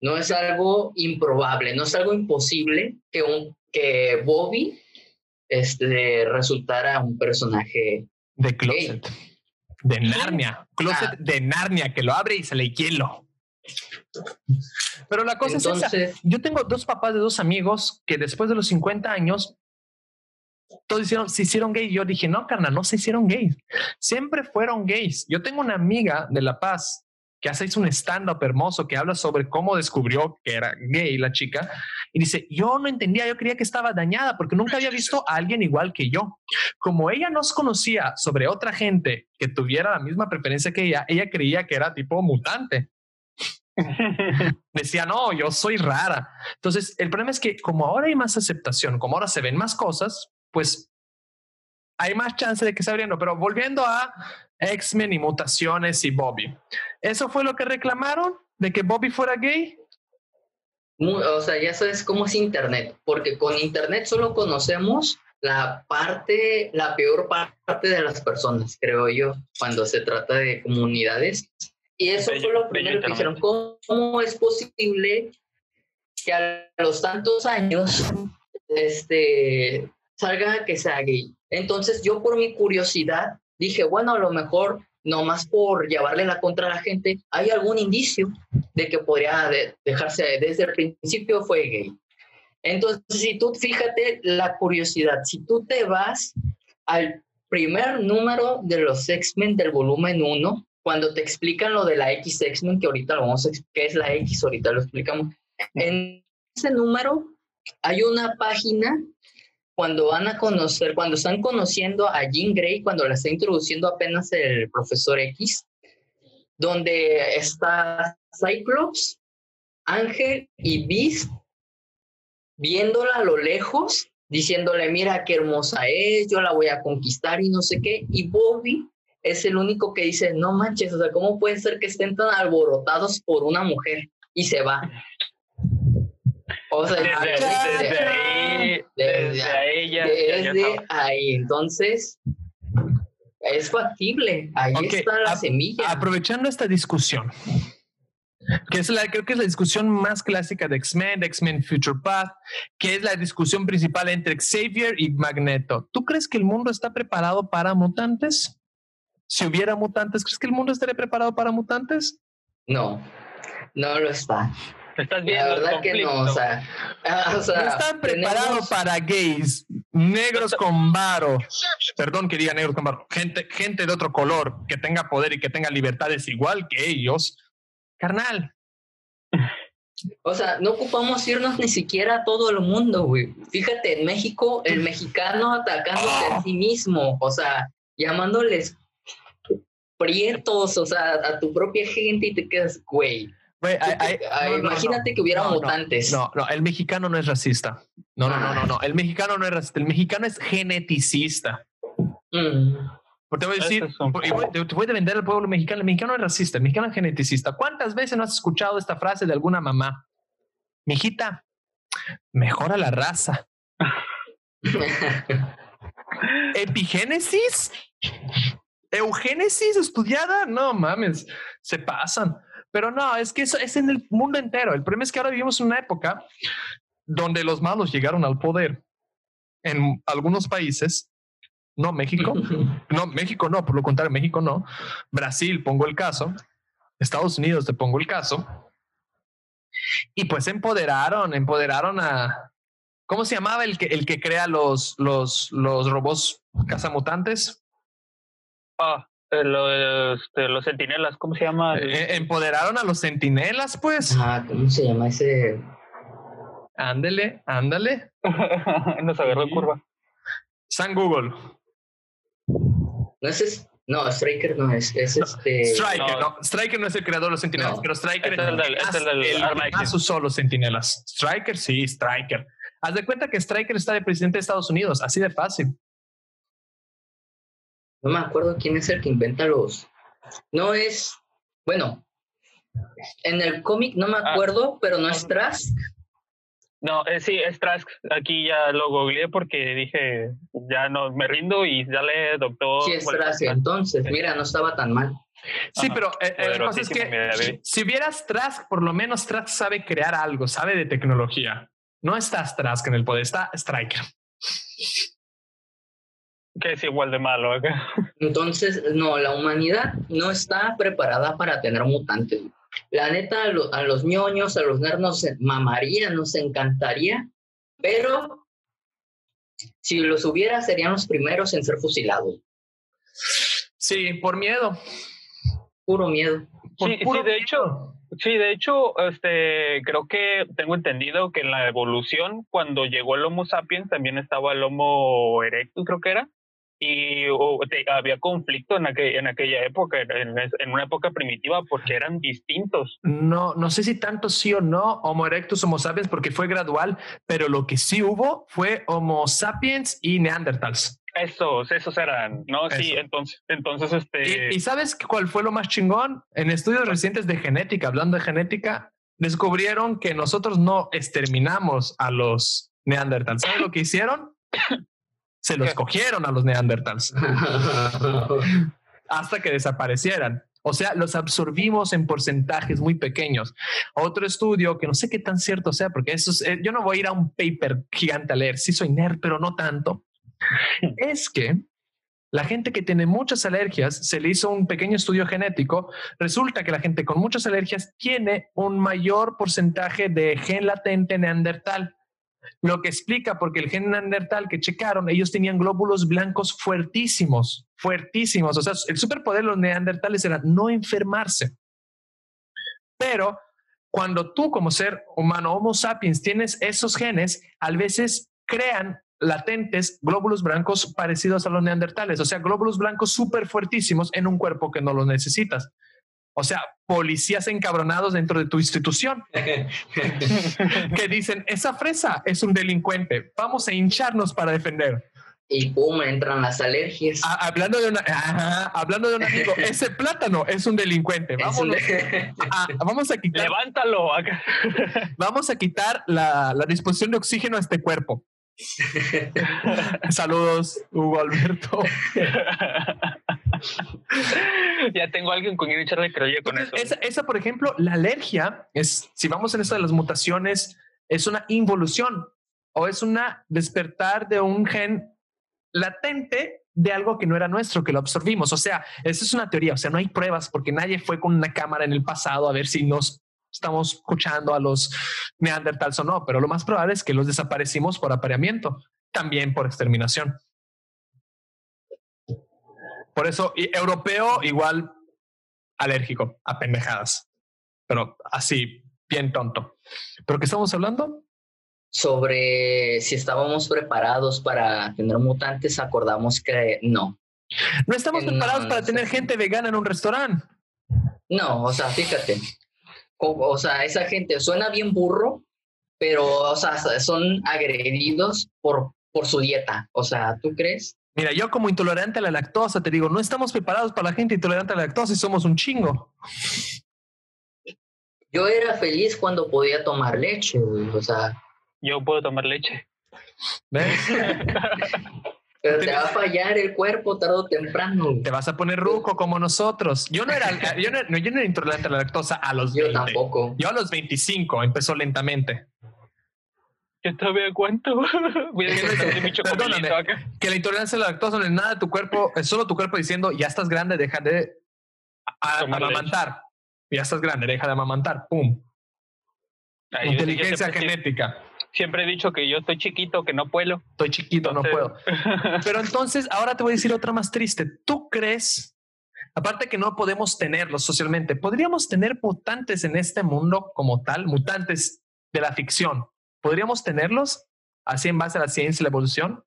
no es algo improbable, no es algo imposible que, un, que Bobby este, resultara un personaje de closet. De Narnia. Closet ah. de Narnia, que lo abre y se le hielo. Pero la cosa es esa. Yo tengo dos papás de dos amigos que después de los 50 años todos hicieron, se hicieron gays. Yo dije, no, carnal, no se hicieron gays. Siempre fueron gays. Yo tengo una amiga de La Paz que hace un stand-up hermoso que habla sobre cómo descubrió que era gay la chica. Y dice, yo no entendía, yo creía que estaba dañada porque nunca había visto a alguien igual que yo. Como ella no conocía sobre otra gente que tuviera la misma preferencia que ella, ella creía que era tipo mutante. Decía, no, yo soy rara. Entonces, el problema es que como ahora hay más aceptación, como ahora se ven más cosas, pues hay más chance de que se abriendo. Pero volviendo a X-Men y mutaciones y Bobby. ¿Eso fue lo que reclamaron? ¿De que Bobby fuera gay? O sea, ya sabes cómo es Internet, porque con Internet solo conocemos la parte, la peor parte de las personas, creo yo, cuando se trata de comunidades. Y eso fue lo primero que dijeron, ¿cómo, es posible que a los tantos años este, salga que sea gay? Entonces yo por mi curiosidad dije, bueno, a lo mejor más por llevarle la contra a la gente, hay algún indicio de que podría dejarse desde el principio fue gay. Entonces, si tú fíjate la curiosidad, si tú te vas al primer número de los X-Men del volumen 1, cuando te explican lo de la X X-Men, que ahorita lo vamos a qué es la X, ahorita lo explicamos. En ese número hay una página cuando van a conocer, cuando están conociendo a Jean Grey, cuando la está introduciendo apenas el profesor X, donde está Cyclops, Ángel y Beast viéndola a lo lejos, diciéndole, mira qué hermosa es, yo la voy a conquistar y no sé qué, y Bobby es el único que dice, no manches, o sea, ¿cómo puede ser que estén tan alborotados por una mujer? Y se va. O sea, desde, ahí, desde, ella. Desde ahí, entonces es factible. Ahí está la semilla. Aprovechando esta discusión, que es la, creo que es la discusión más clásica de X-Men, de X-Men Future Path, que es la discusión principal entre Xavier y Magneto. ¿Tú crees que el mundo está preparado para mutantes? Si hubiera mutantes, ¿crees que el mundo estaría preparado para mutantes? No, no lo está. Estás viendo la verdad que no, o sea, ah, no están preparados para gays, negros con varo, perdón que diga negros con varo, gente, gente de otro color que tenga poder y que tenga libertades igual que ellos, carnal. O sea, no ocupamos irnos ni siquiera a todo el mundo, güey. Fíjate, en México, el mexicano atacándose a sí mismo, o sea, llamándoles prietos, o sea, a tu propia gente y te quedas, güey imagínate que hubiera mutantes. No, no, el mexicano no es racista. No, no, no, no, no. El mexicano no es racista. El mexicano es geneticista. Mm. Te voy a decir, te voy a vender al pueblo mexicano. El mexicano es racista, el mexicano es geneticista. ¿Cuántas veces no has escuchado esta frase de alguna mamá? Mijita, mejora la raza. <laughs> Epigénesis, eugénesis estudiada, no mames, se pasan. Pero no, es que eso es en el mundo entero. El problema es que ahora vivimos en una época donde los malos llegaron al poder en algunos países. No, México. <laughs> No, México no, por lo contrario, México no. Brasil, pongo el caso. Estados Unidos, te pongo el caso. Y pues empoderaron, empoderaron a. ¿Cómo se llamaba el que, el que crea los, los, los robots cazamutantes? Ah, los, este, los centinelas, ¿cómo se llama? Eh, eh, empoderaron a los centinelas, pues. Ah, ¿cómo se llama ese? Ándele, ándale. <laughs> Nos agarró curva. San Google. No es, no, Striker no es, es este. Striker, no. Striker no es el creador de los centinelas, pero Striker es, el, del, es el, el más usó los centinelas. Striker, sí, Striker. Haz de cuenta que Striker está de presidente de Estados Unidos, así de fácil. No me acuerdo quién es el que inventa los. No es. Bueno, en el cómic no me ah. acuerdo, pero no es Trask. No, eh, sí, es Trask. Aquí ya lo googleé porque dije, ya no me rindo y ya le doctor. Sí, es Trask. Entonces, mira, no estaba tan mal. Sí, Ajá. pero eh, eh, la cosa es que si vieras Trask, por lo menos Trask sabe crear algo, sabe de tecnología. No estás Trask en el poder, está Striker. Que es igual de malo acá. Entonces, no, la humanidad no está preparada para tener mutantes. La neta, a, lo- a los ñoños, a los nerds nos mamaría, nos encantaría, pero si los hubiera, serían los primeros en ser fusilados. Sí, por miedo. Puro miedo. Por Sí, sí, de hecho. Sí, de hecho, este, creo que tengo entendido que en la evolución, cuando llegó el Homo sapiens, también estaba el Homo erectus, creo que era, y o, te- había conflicto en, aquel, en aquella época, en, en una época primitiva, porque eran distintos. No, no sé si tanto sí o no, Homo erectus, Homo sapiens, porque fue gradual, pero lo que sí hubo fue Homo sapiens y Neandertals. Esos, esos eran, ¿no? Sí, Eso. entonces, entonces, este, ¿Y, y sabes cuál fue lo más chingón? En estudios recientes de genética, hablando de genética, descubrieron que nosotros no exterminamos a los Neandertals. ¿Sabes lo que hicieron? <coughs> Se los cogieron a los Neandertals <laughs> hasta que desaparecieran. O sea, los absorbimos en porcentajes muy pequeños. Otro estudio que no sé qué tan cierto sea, porque eso es- eh, yo no voy a ir a un paper gigante a leer. Sí soy nerd, pero no tanto. es que la gente que tiene muchas alergias, se le hizo un pequeño estudio genético. Resulta que la gente con muchas alergias tiene un mayor porcentaje de gen latente neandertal. Lo que explica porque el gen neandertal que checaron, ellos tenían glóbulos blancos fuertísimos, fuertísimos. O sea, el superpoder de los neandertales era no enfermarse. Pero cuando tú como ser humano, Homo sapiens, tienes esos genes, a veces crean latentes glóbulos blancos parecidos a los neandertales, o sea, glóbulos blancos súper fuertísimos en un cuerpo que no los necesitas. O sea, policías encabronados dentro de tu institución <laughs> que dicen, esa fresa es un delincuente, vamos a hincharnos para defender. y pum, entran las alergias. Ah, hablando, de una, ajá, hablando de un amigo, <laughs> ese plátano es un delincuente, un- vamos a quitar, levántalo acá. <laughs> vamos a quitar la, la disposición de oxígeno a este cuerpo. Saludos, Hugo Alberto. <laughs> ya tengo alguien con quien echarle creía con eso. Esa, esa, por ejemplo, la alergia es, si vamos en esto de las mutaciones, es una involución o es una despertar de un gen latente de algo que no era nuestro, que lo absorbimos. O sea, esa es una teoría. O sea, no hay pruebas porque nadie fue con una cámara en el pasado a ver si nos estamos escuchando a los neandertals o no, pero lo más probable es que los desaparecimos por apareamiento, también por exterminación. Por eso, y europeo igual alérgico a pendejadas, pero así, bien tonto. ¿Pero qué estamos hablando? Sobre si estábamos preparados para tener mutantes, acordamos que no. No estamos No, preparados no para sé. tener gente vegana en un restaurante. No, o sea, fíjate. O, o sea, esa gente suena bien burro, pero, o sea, son agredidos por, por su dieta. O sea, ¿tú crees? Mira, yo como intolerante a la lactosa te digo, no estamos preparados para la gente intolerante a la lactosa y somos un chingo. Yo era feliz cuando podía tomar leche, güey, o sea, Yo puedo tomar leche. ¿Ves? <laughs> pero te va a fallar el cuerpo tarde o temprano. Te vas a poner ruco como nosotros. Yo no era, yo no, yo no era intolerante a la lactosa a los Yo 20. tampoco. Yo a los 25 empezó lentamente. Yo todavía cuento. Voy a disfrutar mi chocomelito Perdóname. acá. Que la intolerancia a la lactosa no es nada de tu cuerpo, es solo tu cuerpo diciendo, ya estás grande, deja de amamantar. Ya estás grande, deja de amamantar. Pum. Inteligencia siempre, genética. siempre he dicho que yo estoy chiquito, que no puedo. Estoy chiquito, no puedo. <laughs> Pero entonces, ahora te voy a decir otra más triste. ¿Tú crees, aparte que no podemos tenerlos socialmente, podríamos tener mutantes en este mundo como tal, mutantes de la ficción? ¿Podríamos tenerlos así en base a la ciencia y la evolución?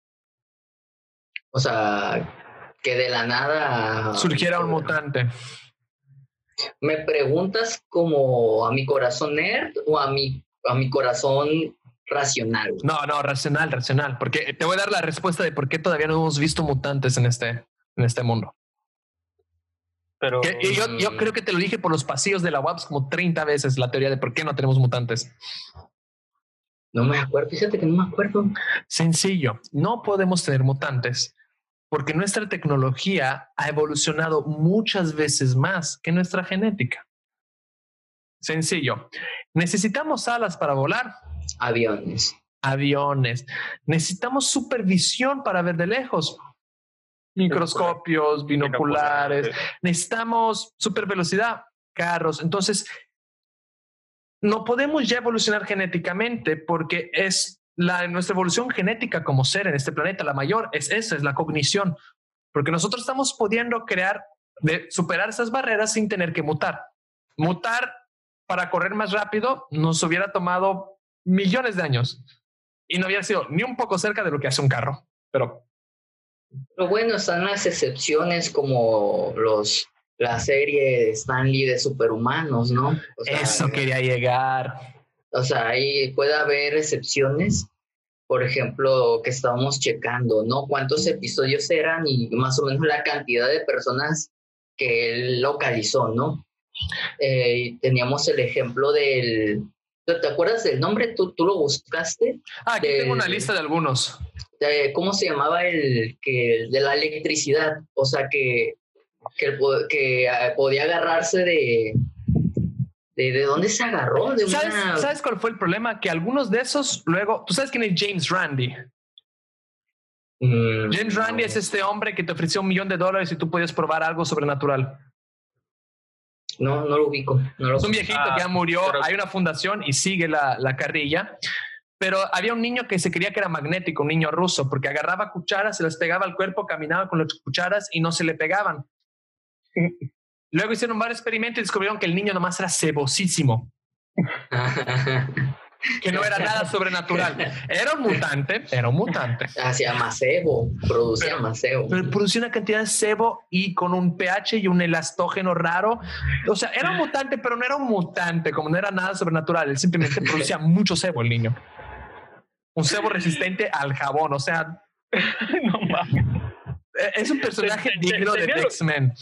O sea, que de la nada Surgiera un mutante. ¿Me preguntas como a mi corazón nerd o a mi, a mi corazón racional? No, no, racional, racional, porque te voy a dar la respuesta de por qué todavía no hemos visto mutantes en este, en este mundo. Pero Que- y yo, yo creo que te lo dije por los pasillos de la UAPS como 30 veces la teoría de por qué no tenemos mutantes. No me acuerdo, fíjate que no me acuerdo. Sencillo, no podemos tener mutantes porque nuestra tecnología ha evolucionado muchas veces más que nuestra genética. Sencillo. Necesitamos alas para volar. Aviones. Aviones. Necesitamos supervisión para ver de lejos. Microscopios, binoculares. Necesitamos super velocidad, carros. Entonces, no podemos ya evolucionar genéticamente porque es la, nuestra evolución genética como ser en este planeta, la mayor, es esa, es la cognición. Porque nosotros estamos pudiendo crear, de superar esas barreras sin tener que mutar. Mutar para correr más rápido nos hubiera tomado millones de años y no hubiera sido ni un poco cerca de lo que hace un carro. Pero, pero bueno, están las excepciones como los la serie de Stanley de superhumanos, ¿no? Eso quería llegar. O sea, ahí puede haber excepciones. Por ejemplo, que estábamos checando, ¿no? ¿Cuántos episodios eran y más o menos la cantidad de personas que él localizó, ¿no? Eh, teníamos el ejemplo del... ¿Te acuerdas del nombre? ¿Tú, tú lo buscaste? Ah, aquí tengo una lista de algunos. ¿Cómo se llamaba el que de la electricidad? O sea, que, que, que ah, podía agarrarse de, de, dónde se agarró? De ¿Sabes, ¿Sabes cuál fue el problema? Que algunos de esos luego, tú sabes quién es James Randi. Mm, James Randi es este hombre que te ofreció un millón de dólares y tú podías probar algo sobrenatural. No, no lo ubico. es un viejito que ya murió. Hay una fundación y sigue la, la carrilla. Pero había un niño que se creía que era magnético, un niño ruso, porque agarraba cucharas, se las pegaba al cuerpo, caminaba con las cucharas y no se le pegaban. Luego hicieron varios experimentos y descubrieron que el niño nomás era cebosísimo. <laughs> que no era nada sobrenatural. Era un mutante, era un mutante. <laughs> Hacía más sebo, producía más sebo. Pero producía una cantidad de sebo y con un pH y un elastógeno raro. O sea, era un mutante, pero no era un mutante, como no era nada sobrenatural. Él simplemente <laughs> producía mucho sebo, el niño. Un sebo resistente al jabón, o sea. no mames. Eh, es un personaje digno de X-Men.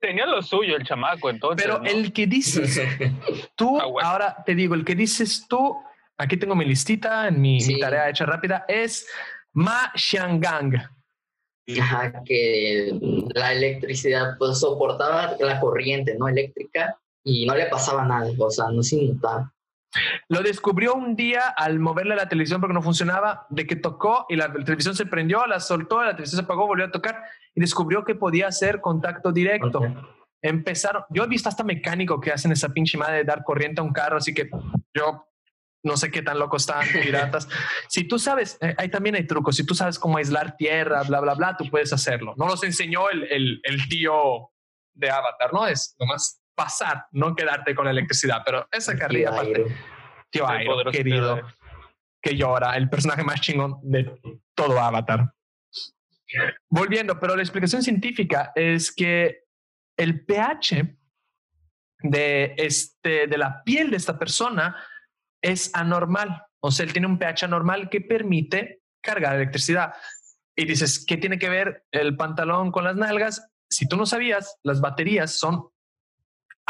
Tenía lo suyo el chamaco, entonces. Pero el que dices, <laughs> tú, ah, ahora te digo, el que dices tú aquí tengo mi listita en mi, tarea hecha rápida, es Ma Xiangang. Ajá, que la electricidad pues soportaba la corriente no eléctrica y no le pasaba nada, o sea, no se inmutaba. Lo descubrió un día al moverle la televisión porque no funcionaba, de que tocó y la televisión se prendió, la soltó, la televisión se apagó, volvió a tocar y descubrió que podía hacer contacto directo. Empezaron, yo he visto hasta mecánico que hacen esa pinche madre de dar corriente a un carro, así que yo no sé qué tan locos están <laughs> piratas. si tú sabes, eh, ahí también hay trucos. Si tú sabes cómo aislar tierra, bla, bla, bla, tú puedes hacerlo. No los enseñó el, el, el tío de Avatar, ¿no? Es nomás pasar, no quedarte con la electricidad. Pero esa carrilla, aparte, tío Airo, querido, que llora, el personaje más chingón de todo Avatar. Volviendo, pero la explicación científica es que el pH de, este, de la piel de esta persona es anormal. O sea, él tiene un pH anormal que permite cargar electricidad. Y dices, ¿qué tiene que ver el pantalón con las nalgas? Si tú no sabías, las baterías son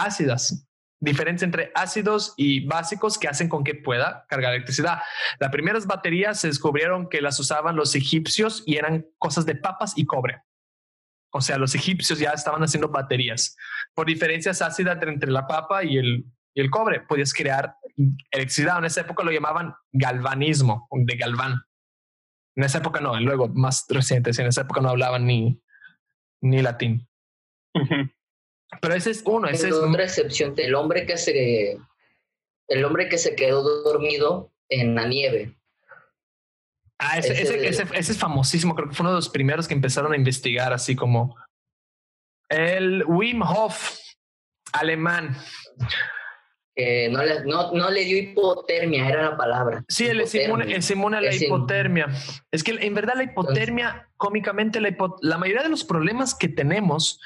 ácidas. Diferencia entre ácidos y básicos que hacen con que pueda cargar electricidad. Las primeras baterías se descubrieron que las usaban los egipcios y eran cosas de papas y cobre. O sea, los egipcios ya estaban haciendo baterías. Por diferencias ácidas entre la papa y el, y el cobre, podías crear electricidad. En esa época lo llamaban galvanismo, de galván. En esa época no, luego más recientes, en esa época no hablaban ni, ni latín. Pero ese es uno, ese es otra excepción, el hombre que se el hombre que se quedó dormido en la nieve. Ah, ese, ese, ese, ese, es famosísimo, creo que fue uno de los primeros que empezaron a investigar así como el Wim Hof alemán no, le, no, no, le dio hipotermia, era la palabra. Sí, él es inmune, a la hipotermia. Es que en verdad la hipotermia, cómicamente, la, la mayoría de los problemas que tenemos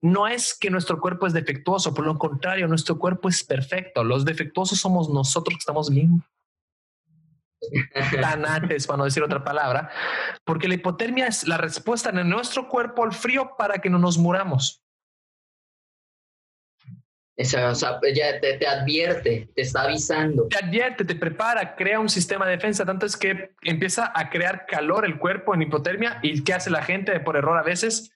no es que nuestro cuerpo es defectuoso, por lo contrario, nuestro cuerpo es perfecto. Los defectuosos somos nosotros que estamos bien <laughs> tanates, para no decir otra palabra, porque la hipotermia es la respuesta en nuestro cuerpo al frío para que no nos muramos. Esa, o sea, ya te, te, advierte, te está avisando. Te advierte, te prepara, crea un sistema de defensa. Tanto es que empieza a crear calor el cuerpo en hipotermia. ¿Y qué hace la gente por error a veces?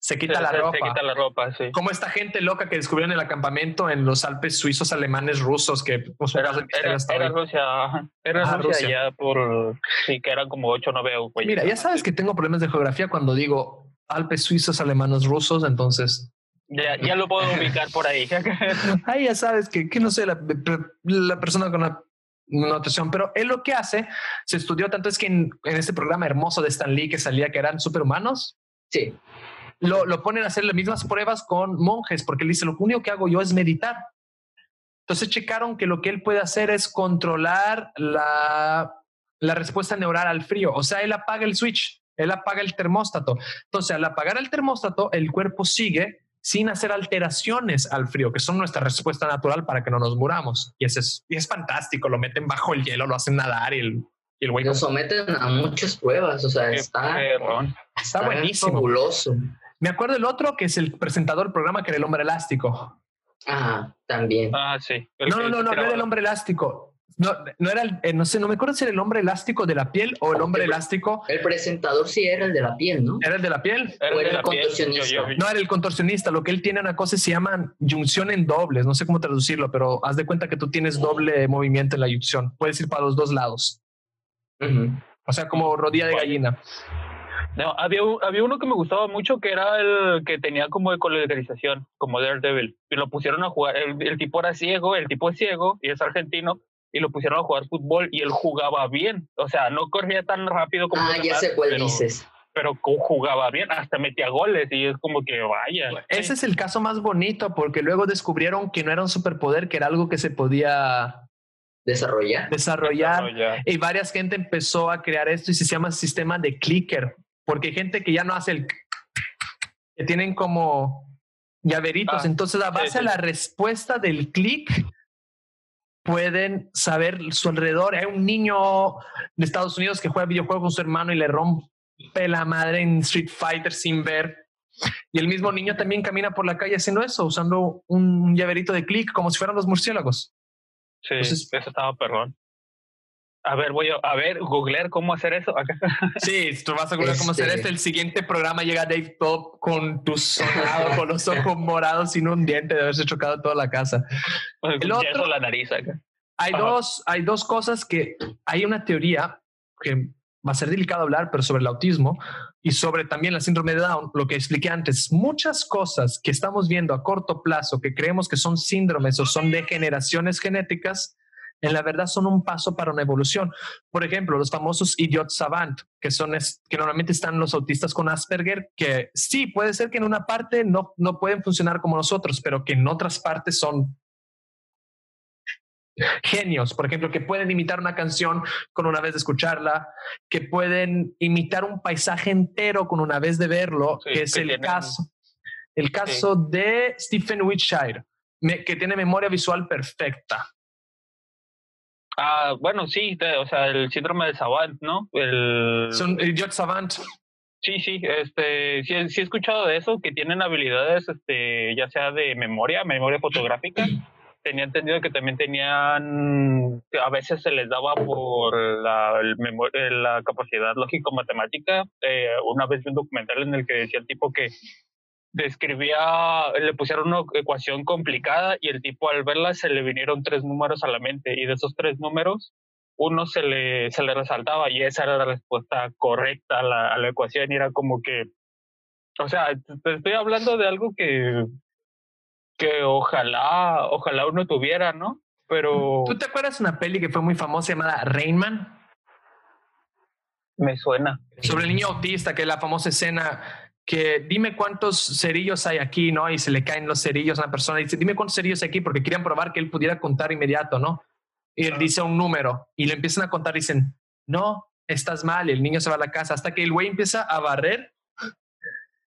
Se quita, la, ropa. se quita la ropa. sí. Como esta gente loca que descubrieron en el acampamento en los Alpes suizos, alemanes, rusos, que pues, era, era, era, Rusia, era Rusia, Rusia, ya por, sí, que eran como 8 o 9 Mira, ya sabes que tengo problemas de geografía cuando digo Alpes suizos, alemanes, rusos, entonces ya, ya lo puedo ubicar por ahí. <laughs> <laughs> ahí ya sabes que, que no sé, la, la persona con la notación, pero él lo que hace, se estudió tanto es que en, en, este programa hermoso de Stan Lee que salía que eran superhumanos, sí. Lo, lo ponen a hacer las mismas pruebas con monjes, porque él dice, lo único que hago yo es meditar. Entonces checaron que lo que él puede hacer es controlar la, la respuesta neural al frío, o sea, él apaga el switch, él apaga el termóstato. Entonces, al apagar el termóstato, el cuerpo sigue sin hacer alteraciones al frío, que son nuestra respuesta natural para que no nos muramos. Y, ese es, y es fantástico, lo meten bajo el hielo, lo hacen nadar y el, y el güey... Lo someten a muchas pruebas, o sea, está, está, está, buenísimo. Fabuloso. Me acuerdo el otro que es el presentador del programa que era el hombre elástico. Ah, también. Ah, sí. no, no, no, no, no era el hombre elástico. No, no era el, eh, no sé, no me acuerdo si era el hombre elástico de la piel o el hombre el, elástico. El presentador sí era el de la piel, ¿no? ¿Era el de la piel? Era o el, era el contorsionista. Yo, yo, no, era el contorsionista. Lo que él tiene una cosa se llama yunción en dobles. No sé cómo traducirlo, pero haz de cuenta que tú tienes doble movimiento en la yunción. Puedes ir para los dos lados. Uh -huh. O sea, como rodilla de gallina. No, había, había uno que me gustaba mucho que era el que tenía como ecolocalización, como Daredevil. Y lo pusieron a jugar. El, el tipo era ciego, el tipo es ciego y es argentino y lo pusieron a jugar fútbol y él jugaba bien. O sea, no corría tan rápido como. Ah, ya sé cuál pero, dices. Pero jugaba bien, hasta metía goles y es como que vaya. Ese es el caso más bonito porque luego descubrieron que no era un superpoder, que era algo que se podía desarrollar. Desarrollar. desarrollar. Y varias gente empezó a crear esto y se llama sistema de clicker, porque hay gente que ya no hace el que tienen como llaveritos. Ah, Entonces, a base sí, sí. de la respuesta del clic, pueden saber su alrededor. Hay un niño de Estados Unidos que juega videojuegos con su hermano y le rompe la madre en Street Fighter sin ver. Y el mismo niño también camina por la calle haciendo eso, usando un llaverito de clic como si fueran los murciélagos. Sí, Entonces, eso estaba perrón. A ver, voy a, a ver, googlear cómo hacer eso. <laughs> Sí, tú vas a googlear este... cómo hacer esto. El siguiente programa llega Dave Top con tu sonado, con los ojos morados sin un diente de haberse chocado toda la casa. El otro, la nariz acá. Hay dos, hay dos cosas que hay una teoría que va a ser delicado hablar, pero sobre el autismo y sobre también la síndrome de Down, lo que expliqué antes, muchas cosas que estamos viendo a corto plazo que creemos que son síndromes o son degeneraciones genéticas, en la verdad son un paso para una evolución. Por ejemplo, los famosos idiot savant, que son que normalmente están los autistas con Asperger, que sí, puede ser que en una parte no, no pueden funcionar como nosotros, pero que en otras partes son genios, por ejemplo, que pueden imitar una canción con una vez de escucharla, que pueden imitar un paisaje entero con una vez de verlo, sí, que es que el tienen... caso, el caso sí. de Stephen Whitshire, me, que tiene memoria visual perfecta. Ah, bueno, sí, o sea, el síndrome de Savant, ¿no? El... Son idiot savant. Sí, sí, este, sí, sí he escuchado de eso, que tienen habilidades, este, ya sea de memoria, memoria fotográfica. tenía entendido que también tenían, a veces se les daba por la, el, la capacidad lógico-matemática. Eh, una vez vi un documental en el que decía el tipo que describía, le pusieron una ecuación complicada y el tipo al verla se le vinieron tres números a la mente y de esos tres números uno se le, se le resaltaba y esa era la respuesta correcta a la, a la ecuación y era como que, o sea, te estoy hablando de algo que, que ojalá, ojalá uno tuviera, ¿no? Pero... ¿Tú te acuerdas de una peli que fue muy famosa llamada Rainman? Me suena. Sobre el niño autista, que es la famosa escena que dime cuántos cerillos hay aquí, ¿no? Y se le caen los cerillos a una persona y dice, dime cuántos cerillos hay aquí, porque querían probar que él pudiera contar inmediato, ¿no? Y él dice un número y le empiezan a contar y dicen, no, estás mal, y el niño se va a la casa, hasta que el güey empieza a barrer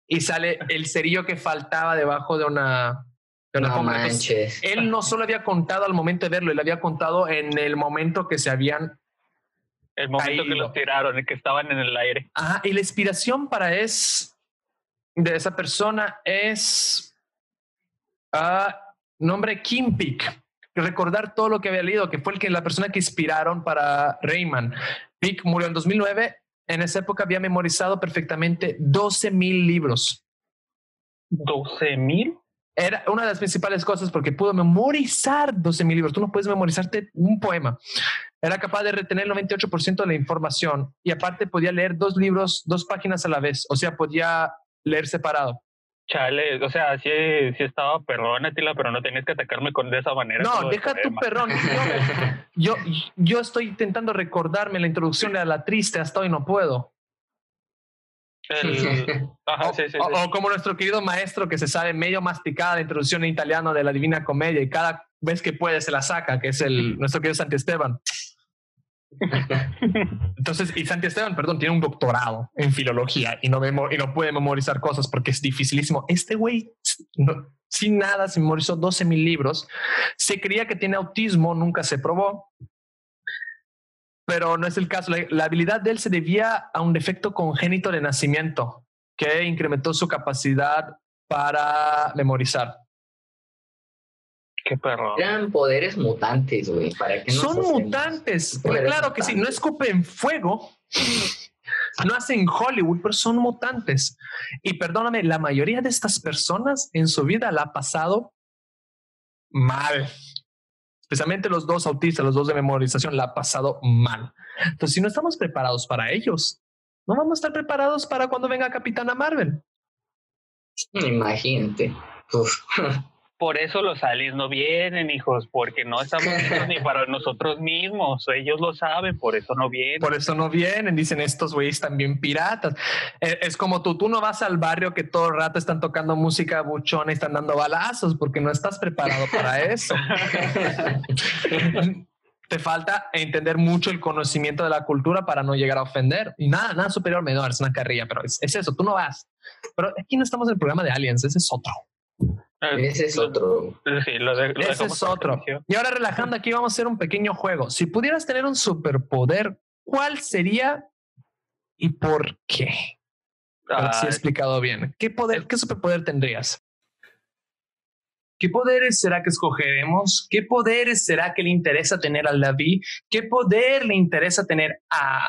y sale el cerillo que faltaba debajo de una, no manches. él no solo había contado al momento de verlo, él había contado en el momento que se habían. El momento caído. que los tiraron, el que estaban en el aire. Ajá, y la inspiración para es de esa persona es. Uh, nombre Kim Peek. Recordar todo lo que había leído, que fue el que la persona que inspiraron para Rayman. Peek murió en 2009. En esa época había memorizado perfectamente 12 mil libros. ¿12 mil? Era una de las principales cosas porque pudo memorizar 12 mil libros. Tú no puedes memorizarte un poema. Era capaz de retener el 98% de la información y aparte podía leer dos libros, dos páginas a la vez. O sea, podía leer separado. Chale, o sea, sí, sí estaba perrón, Atila, pero no tenías que atacarme con de esa manera. No, deja tu perrón. Yo, yo, estoy intentando recordarme la introducción de la triste, hasta hoy no puedo. o, como nuestro querido maestro que se sabe medio masticada la introducción en italiano de la Divina Comedia y cada vez que puede se la saca, que es el nuestro querido Santi Esteban. <laughs> Entonces, y Santi Esteban, perdón, tiene un doctorado en filología y no, y no puede memorizar cosas porque es dificilísimo. Este güey, sin nada, se memorizó 12 mil libros. Se creía que tiene autismo, nunca se probó. Pero no es el caso. la habilidad de él se debía a un defecto congénito de nacimiento que incrementó su capacidad para memorizar. Qué perro. Eran poderes mutantes, güey. ¿Para qué Son mutantes. Claro que sí, no escupen fuego. No hacen Hollywood, pero son mutantes. Y perdóname, la mayoría de estas personas en su vida la ha pasado mal. Especialmente los dos autistas, los dos de memorización, la ha pasado mal. Entonces, si no estamos preparados para ellos, no vamos a estar preparados para cuando venga Capitana Marvel. Imagínate. Por eso los aliens no vienen, hijos, porque no estamos <laughs> ni para nosotros mismos. Ellos lo saben, por eso no vienen. Por eso no vienen, dicen estos güeyes también piratas. Eh, es, como tú, tú no vas al barrio que todo el rato están tocando música buchona y están dando balazos porque no estás preparado para <laughs> eso. Te falta entender mucho el conocimiento de la cultura para no llegar a ofender. Y nada, nada superior menor, es una carrilla, pero es, es eso, tú no vas. Pero aquí no estamos en el programa de aliens, ese es otro. Ese es otro. Ese es otro. Y ahora relajando aquí vamos a hacer un pequeño juego. Si pudieras tener un superpoder, ¿cuál sería y por qué? Si he explicado bien. ¿Qué poder, qué superpoder tendrías? ¿Qué poderes será que escogeremos? ¿Qué poderes será que le interesa tener al David? ¿Qué poder le interesa tener a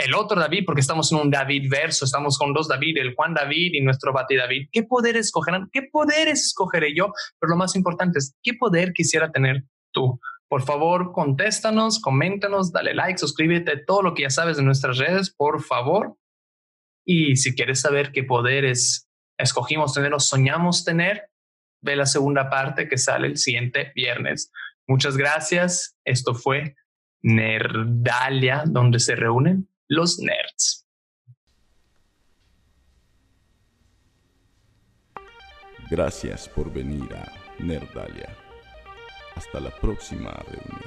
el otro David, porque estamos en un David verso, estamos con dos David, el Juan David y nuestro Bati David. ¿Qué poderes escogerán? ¿Qué poderes escogeré yo? Pero lo más importante es, ¿qué poder quisiera tener tú? Por favor, contéstanos, coméntanos, dale like, suscríbete, todo lo que ya sabes de nuestras redes, por favor. Y si quieres saber qué poderes escogimos tener o soñamos tener, ve la segunda parte que sale el siguiente viernes. Muchas gracias. Esto fue Nerdalia, donde se reúnen los nerds. Gracias por venir a Nerdalia. Hasta la próxima reunión.